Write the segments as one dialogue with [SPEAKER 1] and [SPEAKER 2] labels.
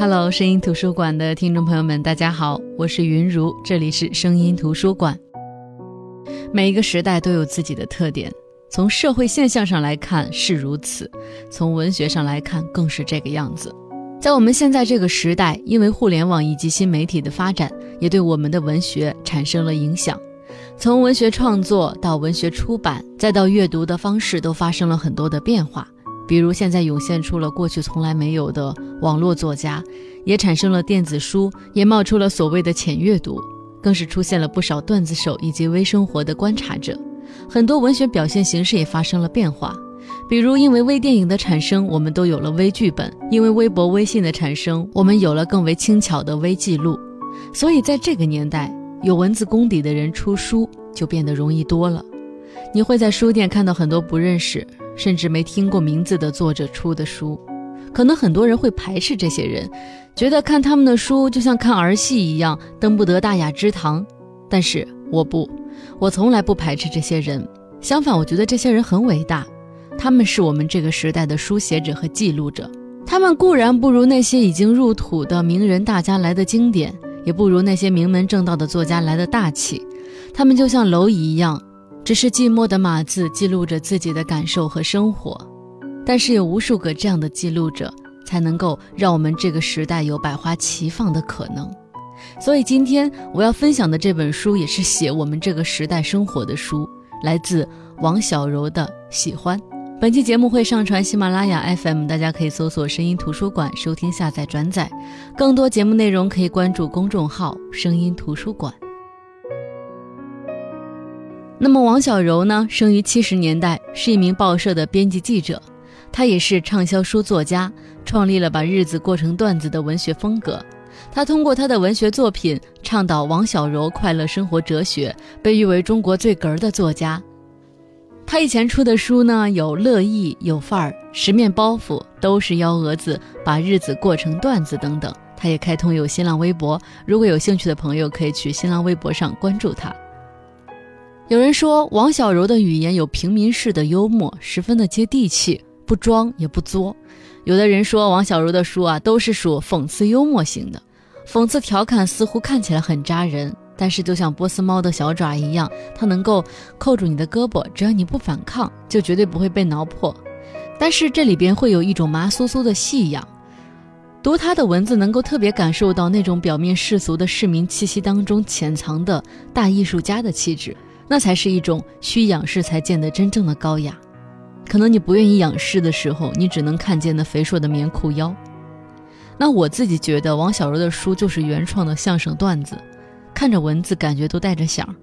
[SPEAKER 1] Hello，声音图书馆的听众朋友们，大家好，我是云如，这里是声音图书馆。每一个时代都有自己的特点，从社会现象上来看是如此，从文学上来看更是这个样子。在我们现在这个时代，因为互联网以及新媒体的发展，也对我们的文学产生了影响。从文学创作到文学出版，再到阅读的方式，都发生了很多的变化。比如现在涌现出了过去从来没有的网络作家，也产生了电子书，也冒出了所谓的浅阅读，更是出现了不少段子手以及微生活的观察者。很多文学表现形式也发生了变化。比如因为微电影的产生，我们都有了微剧本；因为微博、微信的产生，我们有了更为轻巧的微记录。所以在这个年代，有文字功底的人出书就变得容易多了。你会在书店看到很多不认识，甚至没听过名字的作者出的书。可能很多人会排斥这些人，觉得看他们的书就像看儿戏一样，登不得大雅之堂。但是我不，我从来不排斥这些人。相反，我觉得这些人很伟大。他们是我们这个时代的书写者和记录者。他们固然不如那些已经入土的名人大家来的经典。也不如那些名门正道的作家来的大气，他们就像蝼蚁一样，只是寂寞的码字，记录着自己的感受和生活。但是有无数个这样的记录者，才能够让我们这个时代有百花齐放的可能。所以今天我要分享的这本书，也是写我们这个时代生活的书，来自王小柔的《喜欢》。本期节目会上传喜马拉雅 FM，大家可以搜索“声音图书馆”收听、下载、转载。更多节目内容可以关注公众号“声音图书馆”。那么，王小柔呢？生于七十年代，是一名报社的编辑记者，他也是畅销书作家，创立了把日子过成段子的文学风格。他通过他的文学作品倡导王小柔快乐生活哲学，被誉为中国最哏儿的作家。他以前出的书呢，有乐意、有范儿、十面包袱，都是幺蛾子，把日子过成段子等等。他也开通有新浪微博，如果有兴趣的朋友可以去新浪微博上关注他。有人说王小柔的语言有平民式的幽默，十分的接地气，不装也不作。有的人说王小柔的书啊，都是属讽刺幽默型的，讽刺调侃似乎看起来很扎人。但是，就像波斯猫的小爪一样，它能够扣住你的胳膊，只要你不反抗，就绝对不会被挠破。但是这里边会有一种麻酥酥的细痒，读他的文字，能够特别感受到那种表面世俗的市民气息当中潜藏的大艺术家的气质，那才是一种需仰视才见得真正的高雅。可能你不愿意仰视的时候，你只能看见那肥硕的棉裤腰。那我自己觉得，王小柔的书就是原创的相声段子。看着文字，感觉都带着响，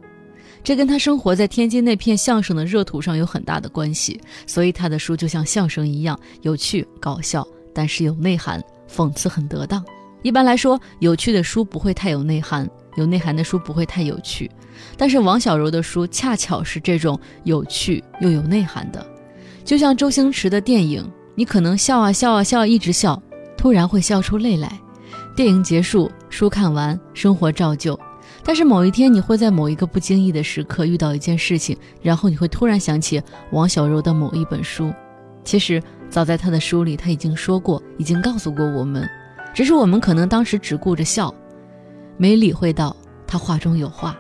[SPEAKER 1] 这跟他生活在天津那片相声的热土上有很大的关系。所以他的书就像相声一样有趣搞笑，但是有内涵，讽刺很得当。一般来说，有趣的书不会太有内涵，有内涵的书不会太有趣。但是王小柔的书恰巧是这种有趣又有内涵的，就像周星驰的电影，你可能笑啊笑啊笑，一直笑，突然会笑出泪来。电影结束，书看完，生活照旧。但是某一天，你会在某一个不经意的时刻遇到一件事情，然后你会突然想起王小柔的某一本书。其实早在他的书里，他已经说过，已经告诉过我们，只是我们可能当时只顾着笑，没理会到他话中有话。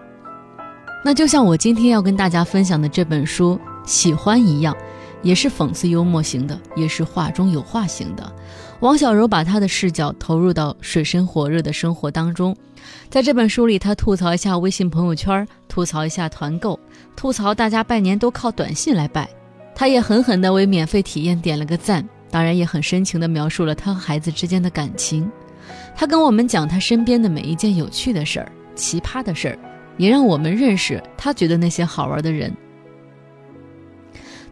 [SPEAKER 1] 那就像我今天要跟大家分享的这本书《喜欢》一样，也是讽刺幽默型的，也是话中有话型的。王小柔把她的视角投入到水深火热的生活当中。在这本书里，他吐槽一下微信朋友圈，吐槽一下团购，吐槽大家拜年都靠短信来拜。他也狠狠地为免费体验点了个赞，当然也很深情地描述了他和孩子之间的感情。他跟我们讲他身边的每一件有趣的事儿、奇葩的事儿，也让我们认识他觉得那些好玩的人。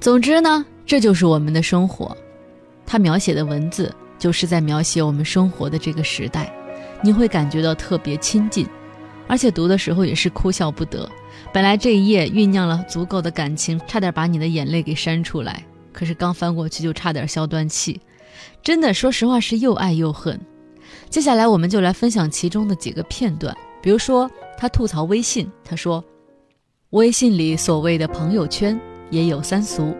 [SPEAKER 1] 总之呢，这就是我们的生活。他描写的文字，就是在描写我们生活的这个时代。你会感觉到特别亲近，而且读的时候也是哭笑不得。本来这一页酝酿了足够的感情，差点把你的眼泪给扇出来，可是刚翻过去就差点消断气。真的，说实话是又爱又恨。接下来我们就来分享其中的几个片段，比如说他吐槽微信，他说：“微信里所谓的朋友圈也有三俗，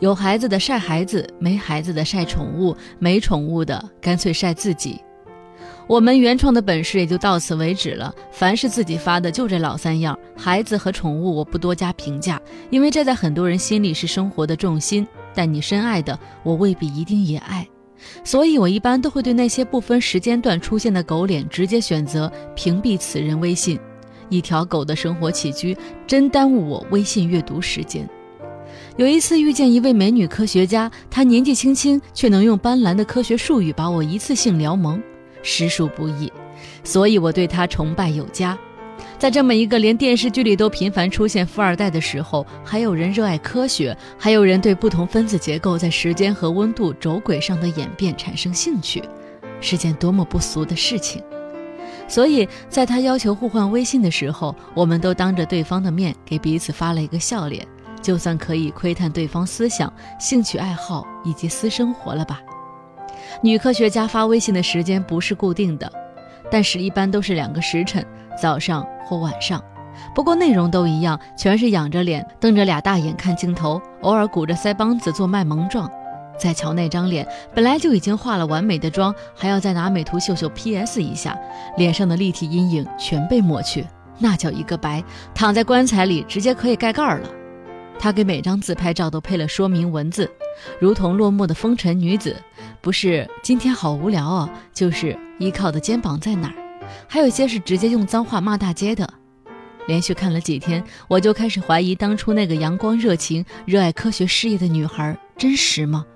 [SPEAKER 1] 有孩子的晒孩子，没孩子的晒宠物，没宠物的干脆晒自己。”我们原创的本事也就到此为止了。凡是自己发的，就这老三样：孩子和宠物，我不多加评价，因为这在很多人心里是生活的重心。但你深爱的，我未必一定也爱，所以我一般都会对那些不分时间段出现的狗脸，直接选择屏蔽此人微信。一条狗的生活起居，真耽误我微信阅读时间。有一次遇见一位美女科学家，她年纪轻轻，却能用斑斓的科学术语把我一次性撩蒙。实属不易，所以我对她崇拜有加。在这么一个连电视剧里都频繁出现富二代的时候，还有人热爱科学，还有人对不同分子结构在时间和温度轴轨上的演变产生兴趣，是件多么不俗的事情。所以，在他要求互换微信的时候，我们都当着对方的面给彼此发了一个笑脸，就算可以窥探对方思想、兴趣爱好以及私生活了吧。女科学家发微信的时间不是固定的，但是一般都是两个时辰，早上或晚上。不过内容都一样，全是仰着脸，瞪着俩大眼看镜头，偶尔鼓着腮帮子做卖萌状。再瞧那张脸，本来就已经化了完美的妆，还要再拿美图秀秀 PS 一下，脸上的立体阴影全被抹去，那叫一个白，躺在棺材里直接可以盖盖儿了。他给每张自拍照都配了说明文字，如同落寞的风尘女子。不是今天好无聊哦，就是依靠的肩膀在哪儿？还有些是直接用脏话骂大街的。连续看了几天，我就开始怀疑当初那个阳光热情、热爱科学事业的女孩真实吗？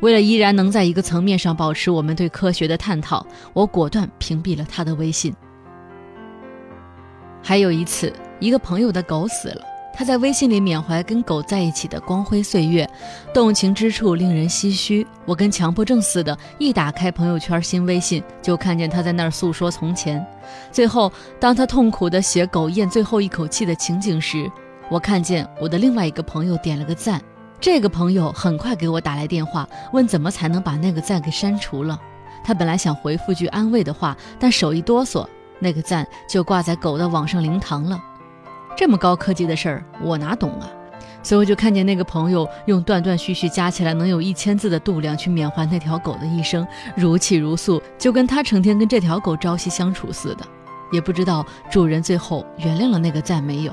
[SPEAKER 1] 为了依然能在一个层面上保持我们对科学的探讨，我果断屏蔽了她的微信。还有一次，一个朋友的狗死了。他在微信里缅怀跟狗在一起的光辉岁月，动情之处令人唏嘘。我跟强迫症似的，一打开朋友圈新微信，就看见他在那儿诉说从前。最后，当他痛苦地写狗咽最后一口气的情景时，我看见我的另外一个朋友点了个赞。这个朋友很快给我打来电话，问怎么才能把那个赞给删除了。他本来想回复句安慰的话，但手一哆嗦，那个赞就挂在狗的网上灵堂了。这么高科技的事儿，我哪懂啊？所以我就看见那个朋友用断断续续加起来能有一千字的度量去缅怀那条狗的一生，如泣如诉，就跟他成天跟这条狗朝夕相处似的。也不知道主人最后原谅了那个赞没有。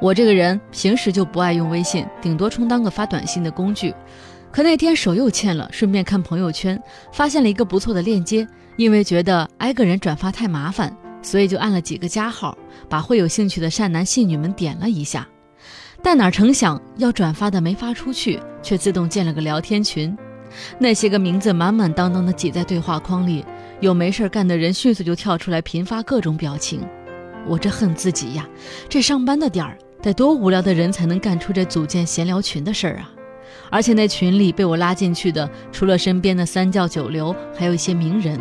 [SPEAKER 1] 我这个人平时就不爱用微信，顶多充当个发短信的工具。可那天手又欠了，顺便看朋友圈，发现了一个不错的链接，因为觉得挨个人转发太麻烦。所以就按了几个加号，把会有兴趣的善男信女们点了一下，但哪成想要转发的没发出去，却自动建了个聊天群。那些个名字满满当当的挤在对话框里，有没事干的人迅速就跳出来频发各种表情。我这恨自己呀，这上班的点儿得多无聊的人才能干出这组建闲聊群的事儿啊！而且那群里被我拉进去的，除了身边的三教九流，还有一些名人。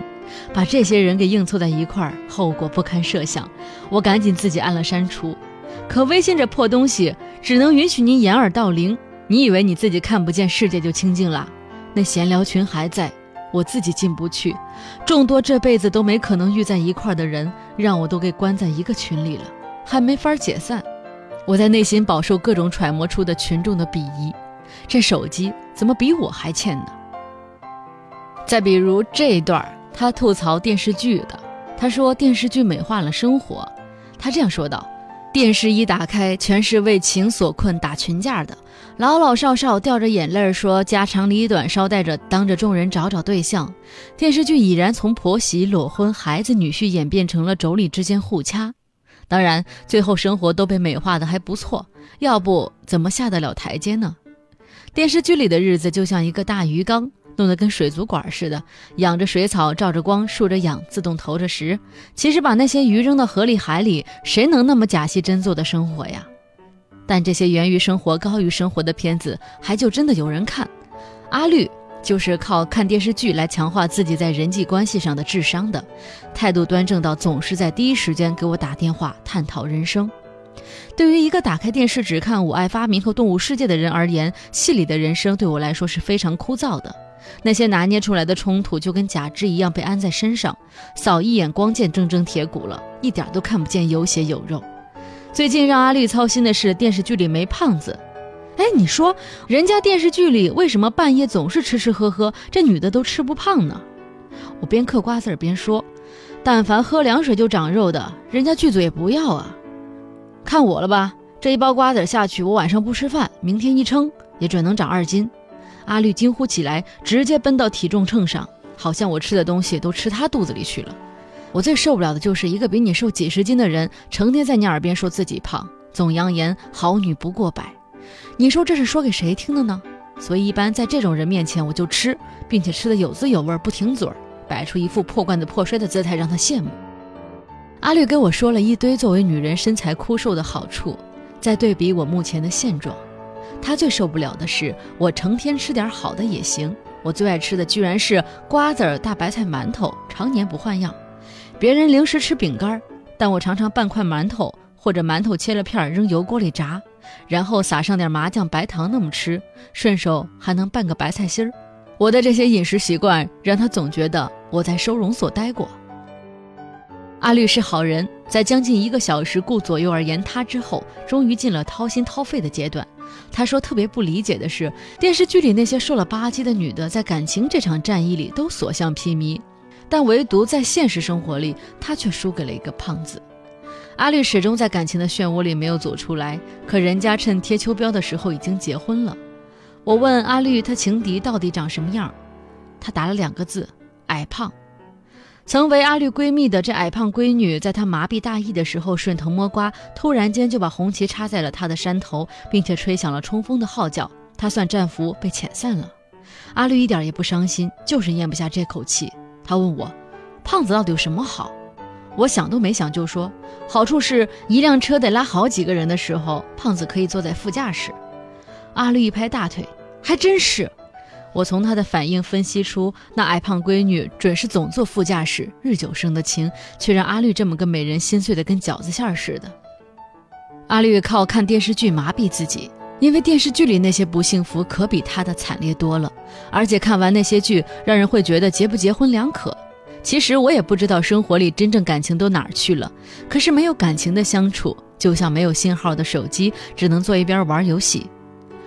[SPEAKER 1] 把这些人给硬凑在一块儿，后果不堪设想。我赶紧自己按了删除。可微信这破东西，只能允许您掩耳盗铃。你以为你自己看不见世界就清净了？那闲聊群还在，我自己进不去。众多这辈子都没可能遇在一块儿的人，让我都给关在一个群里了，还没法解散。我在内心饱受各种揣摩出的群众的鄙夷。这手机怎么比我还欠呢？再比如这一段儿。他吐槽电视剧的，他说电视剧美化了生活。他这样说道：“电视一打开，全是为情所困打群架的，老老少少掉着眼泪说家长里短，捎带着当着众人找找对象。电视剧已然从婆媳、裸婚、孩子、女婿演变成了妯娌之间互掐。当然，最后生活都被美化的还不错，要不怎么下得了台阶呢？电视剧里的日子就像一个大鱼缸。”弄得跟水族馆似的，养着水草，照着光，竖着氧，自动投着食。其实把那些鱼扔到河里、海里，谁能那么假戏真做的生活呀？但这些源于生活、高于生活的片子，还就真的有人看。阿绿就是靠看电视剧来强化自己在人际关系上的智商的，态度端正到总是在第一时间给我打电话探讨人生。对于一个打开电视只看《我爱发明》和《动物世界》的人而言，戏里的人生对我来说是非常枯燥的。那些拿捏出来的冲突就跟假肢一样被安在身上，扫一眼光见铮铮铁骨了，一点都看不见有血有肉。最近让阿绿操心的是电视剧里没胖子。哎，你说人家电视剧里为什么半夜总是吃吃喝喝，这女的都吃不胖呢？我边嗑瓜子边说：“但凡喝凉水就长肉的，人家剧组也不要啊。看我了吧，这一包瓜子下去，我晚上不吃饭，明天一称也准能长二斤。”阿绿惊呼起来，直接奔到体重秤上，好像我吃的东西都吃他肚子里去了。我最受不了的就是一个比你瘦几十斤的人，成天在你耳边说自己胖，总扬言好女不过百。你说这是说给谁听的呢？所以一般在这种人面前，我就吃，并且吃的有滋有味，不停嘴儿，摆出一副破罐子破摔的姿态，让他羡慕。阿绿跟我说了一堆作为女人身材枯瘦的好处，在对比我目前的现状，他最受不了的是我成天吃点好的也行，我最爱吃的居然是瓜子儿、大白菜、馒头，常年不换样。别人零食吃饼干，但我常常半块馒头或者馒头切了片扔油锅里炸，然后撒上点麻酱、白糖那么吃，顺手还能拌个白菜心儿。我的这些饮食习惯让他总觉得我在收容所待过。阿绿是好人，在将近一个小时顾左右而言他之后，终于进了掏心掏肺的阶段。他说特别不理解的是，电视剧里那些瘦了吧唧的女的，在感情这场战役里都所向披靡。但唯独在现实生活里，他却输给了一个胖子。阿绿始终在感情的漩涡里没有走出来，可人家趁贴秋膘的时候已经结婚了。我问阿绿，他情敌到底长什么样？他答了两个字：矮胖。曾为阿绿闺蜜的这矮胖闺女，在她麻痹大意的时候顺藤摸瓜，突然间就把红旗插在了她的山头，并且吹响了冲锋的号角。她算战俘被遣散了。阿绿一点也不伤心，就是咽不下这口气。她问我，胖子到底有什么好？我想都没想就说，好处是一辆车得拉好几个人的时候，胖子可以坐在副驾驶。阿绿一拍大腿，还真是。我从他的反应分析出，那矮胖闺女准是总坐副驾驶，日久生的情，却让阿绿这么个美人心碎的跟饺子馅儿似的。阿绿靠看电视剧麻痹自己。因为电视剧里那些不幸福可比他的惨烈多了，而且看完那些剧，让人会觉得结不结婚两可。其实我也不知道生活里真正感情都哪儿去了。可是没有感情的相处，就像没有信号的手机，只能坐一边玩游戏。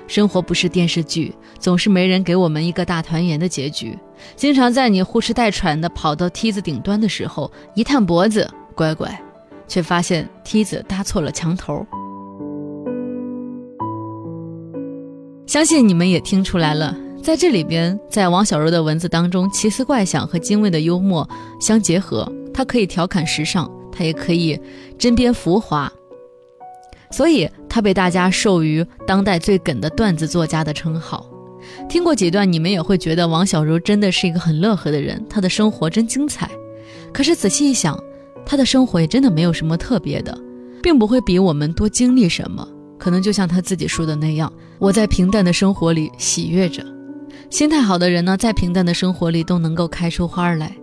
[SPEAKER 1] 生活不是电视剧，总是没人给我们一个大团圆的结局。经常在你呼哧带喘的跑到梯子顶端的时候，一探脖子，乖乖，却发现梯子搭错了墙头。相信你们也听出来了，在这里边，在王小柔的文字当中，奇思怪想和精卫的幽默相结合，它可以调侃时尚，它也可以针砭浮华，所以他被大家授予当代最梗的段子作家的称号。听过几段，你们也会觉得王小柔真的是一个很乐呵的人，她的生活真精彩。可是仔细一想，她的生活也真的没有什么特别的，并不会比我们多经历什么。可能就像他自己说的那样，我在平淡的生活里喜悦着。心态好的人呢，在平淡的生活里都能够开出花来。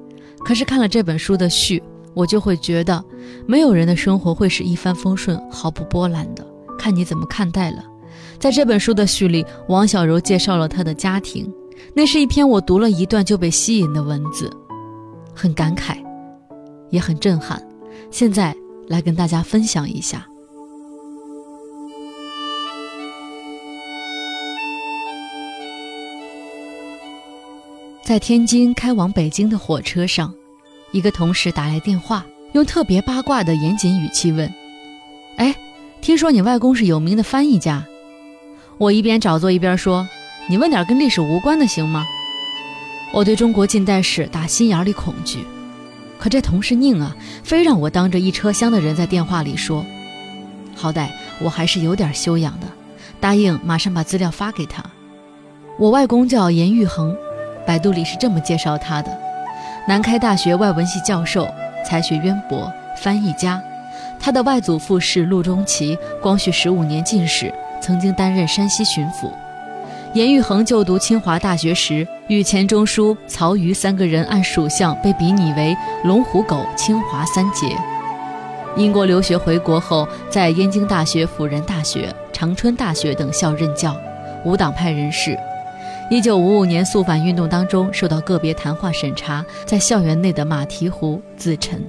[SPEAKER 1] 可是看了这本书的序，我就会觉得，没有人的生活会是一帆风顺、毫不波澜的。看你怎么看待了。在这本书的序里，王小柔介绍了她的家庭，那是一篇我读了一段就被吸引的文字，很感慨，也很震撼。现在来跟大家分享一下。在天津开往北京的火车上，一个同事打来电话，用特别八卦的严谨语气问：“哎，听说你外公是有名的翻译家？”我一边找座一边说：“你问点跟历史无关的行吗？”我对中国近代史打心眼里恐惧，可这同事宁啊，非让我当着一车厢的人在电话里说。好歹我还是有点修养的，答应马上把资料发给他。我外公叫严玉衡。百度里是这么介绍他的：南开大学外文系教授，才学渊博，翻译家。他的外祖父是陆中奇，光绪十五年进士，曾经担任山西巡抚。严玉衡就读清华大学时，与钱钟书、曹禺三个人按属相被比拟为龙虎狗清华三杰。英国留学回国后，在燕京大学、辅仁大学、长春大学等校任教，无党派人士。一九五五年肃反运动当中，受到个别谈话审查，在校园内的马蹄湖自沉。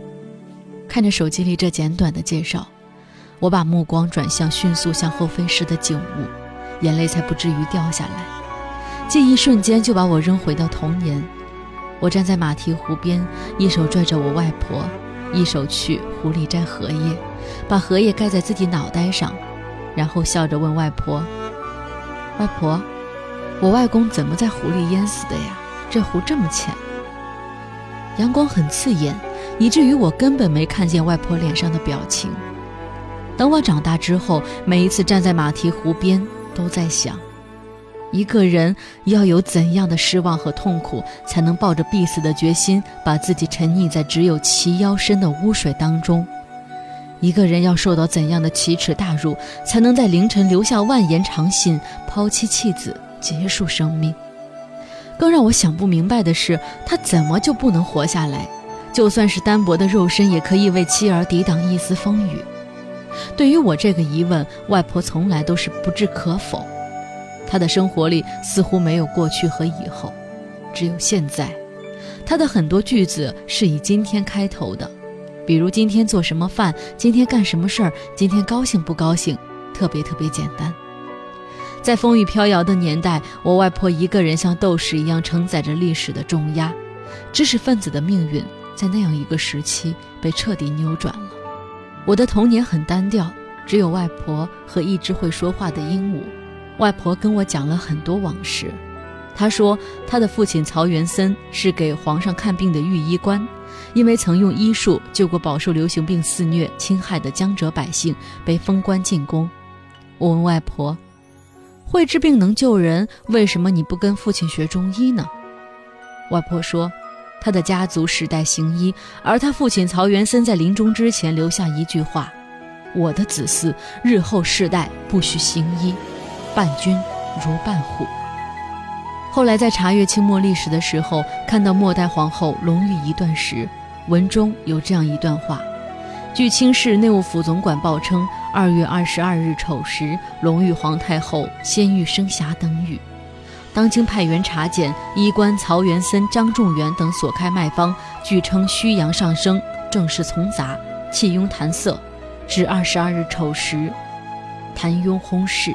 [SPEAKER 1] 看着手机里这简短的介绍，我把目光转向迅速向后飞逝的景物，眼泪才不至于掉下来。记忆瞬间就把我扔回到童年，我站在马蹄湖边，一手拽着我外婆，一手去湖里摘荷叶，把荷叶盖在自己脑袋上，然后笑着问外婆：“外婆，我外公怎么在湖里淹死的呀？这湖这么浅。”阳光很刺眼，以至于我根本没看见外婆脸上的表情。等我长大之后，每一次站在马蹄湖边，都在想：一个人要有怎样的失望和痛苦，才能抱着必死的决心，把自己沉溺在只有齐腰深的污水当中？一个人要受到怎样的奇耻大辱，才能在凌晨留下万言长信，抛妻弃子，结束生命？更让我想不明白的是，他怎么就不能活下来？就算是单薄的肉身，也可以为妻儿抵挡一丝风雨。对于我这个疑问，外婆从来都是不置可否。她的生活里似乎没有过去和以后，只有现在。她的很多句子是以今天开头的，比如今天做什么饭，今天干什么事儿，今天高兴不高兴，特别特别简单。在风雨飘摇的年代，我外婆一个人像斗士一样承载着历史的重压，知识分子的命运在那样一个时期被彻底扭转了。我的童年很单调，只有外婆和一只会说话的鹦鹉。外婆跟我讲了很多往事。她说，她的父亲曹元森是给皇上看病的御医官，因为曾用医术救过饱受流行病肆虐侵害的江浙百姓，被封官进宫。我问外婆，会治病能救人，为什么你不跟父亲学中医呢？外婆说。他的家族世代行医，而他父亲曹元森在临终之前留下一句话：“我的子嗣日后世代不许行医，伴君如伴虎。”后来在查阅清末历史的时候，看到末代皇后隆裕一段时，文中有这样一段话：据清室内务府总管报称，二月二十二日丑时，隆裕皇太后先玉生霞等语。当京派员查检，医官曹元森、张仲元等所开脉方，据称虚阳上升，正是从杂，气壅痰涩。至二十二日丑时，痰壅轰逝。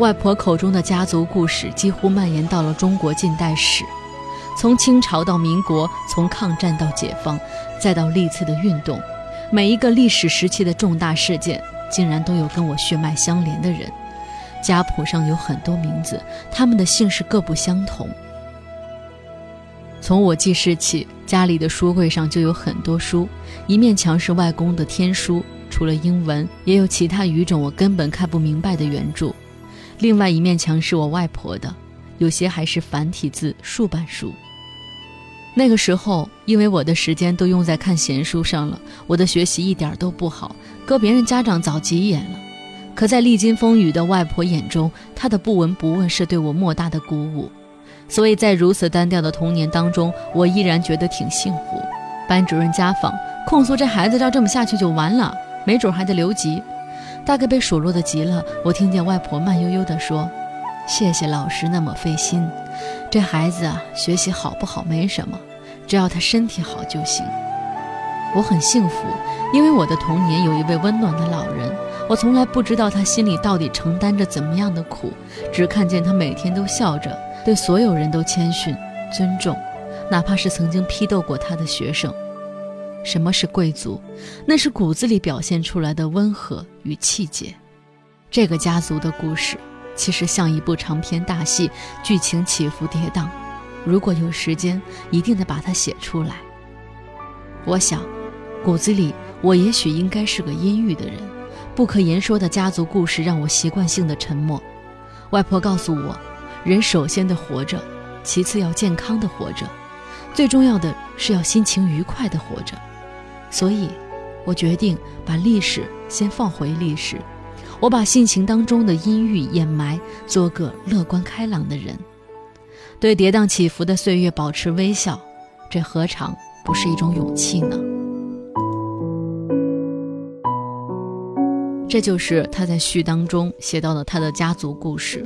[SPEAKER 1] 外婆口中的家族故事几乎蔓延到了中国近代史，从清朝到民国，从抗战到解放，再到历次的运动，每一个历史时期的重大事件，竟然都有跟我血脉相连的人。家谱上有很多名字，他们的姓氏各不相同。从我记事起，家里的书柜上就有很多书，一面墙是外公的天书，除了英文，也有其他语种我根本看不明白的原著；另外一面墙是我外婆的，有些还是繁体字竖版书。那个时候，因为我的时间都用在看闲书上了，我的学习一点都不好，搁别人家长早急眼了。可在历经风雨的外婆眼中，她的不闻不问是对我莫大的鼓舞，所以在如此单调的童年当中，我依然觉得挺幸福。班主任家访控诉这孩子照这么下去就完了，没准还得留级。大概被数落的急了，我听见外婆慢悠悠地说：“谢谢老师那么费心，这孩子啊，学习好不好没什么，只要他身体好就行。”我很幸福，因为我的童年有一位温暖的老人。我从来不知道他心里到底承担着怎么样的苦，只看见他每天都笑着，对所有人都谦逊尊重，哪怕是曾经批斗过他的学生。什么是贵族？那是骨子里表现出来的温和与气节。这个家族的故事其实像一部长篇大戏，剧情起伏跌宕。如果有时间，一定得把它写出来。我想，骨子里我也许应该是个阴郁的人。不可言说的家族故事让我习惯性的沉默。外婆告诉我，人首先的活着，其次要健康的活着，最重要的是要心情愉快的活着。所以，我决定把历史先放回历史，我把性情当中的阴郁掩埋，做个乐观开朗的人，对跌宕起伏的岁月保持微笑，这何尝不是一种勇气呢？这就是他在序当中写到的他的家族故事。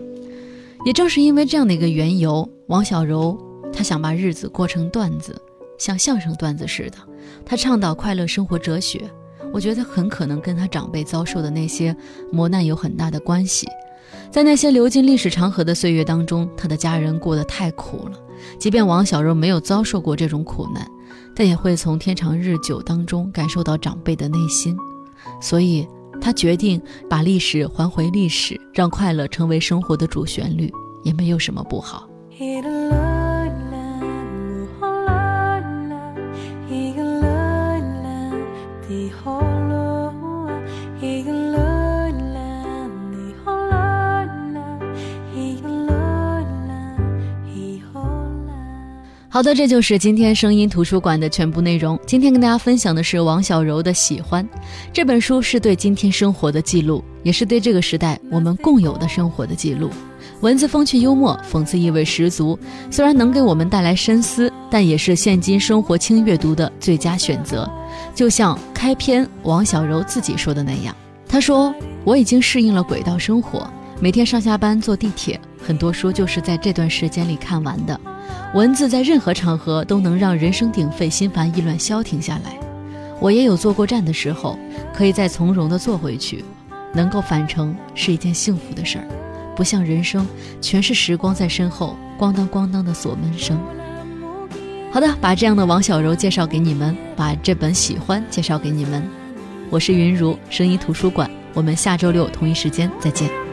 [SPEAKER 1] 也正是因为这样的一个缘由，王小柔他想把日子过成段子，像相声段子似的。他倡导快乐生活哲学，我觉得很可能跟他长辈遭受的那些磨难有很大的关系。在那些流进历史长河的岁月当中，他的家人过得太苦了。即便王小柔没有遭受过这种苦难，但也会从天长日久当中感受到长辈的内心。所以，他决定把历史还回历史，让快乐成为生活的主旋律，也没有什么不好。好的，这就是今天声音图书馆的全部内容。今天跟大家分享的是王小柔的《喜欢》这本书，是对今天生活的记录，也是对这个时代我们共有的生活的记录。文字风趣幽默，讽刺意味十足。虽然能给我们带来深思，但也是现今生活轻阅读的最佳选择。就像开篇王小柔自己说的那样，她说：“我已经适应了轨道生活，每天上下班坐地铁，很多书就是在这段时间里看完的。”文字在任何场合都能让人声鼎沸、心烦意乱消停下来。我也有坐过站的时候，可以再从容地坐回去。能够返程是一件幸福的事儿，不像人生全是时光在身后咣当咣当的锁门声。好的，把这样的王小柔介绍给你们，把这本喜欢介绍给你们。我是云如声音图书馆，我们下周六同一时间再见。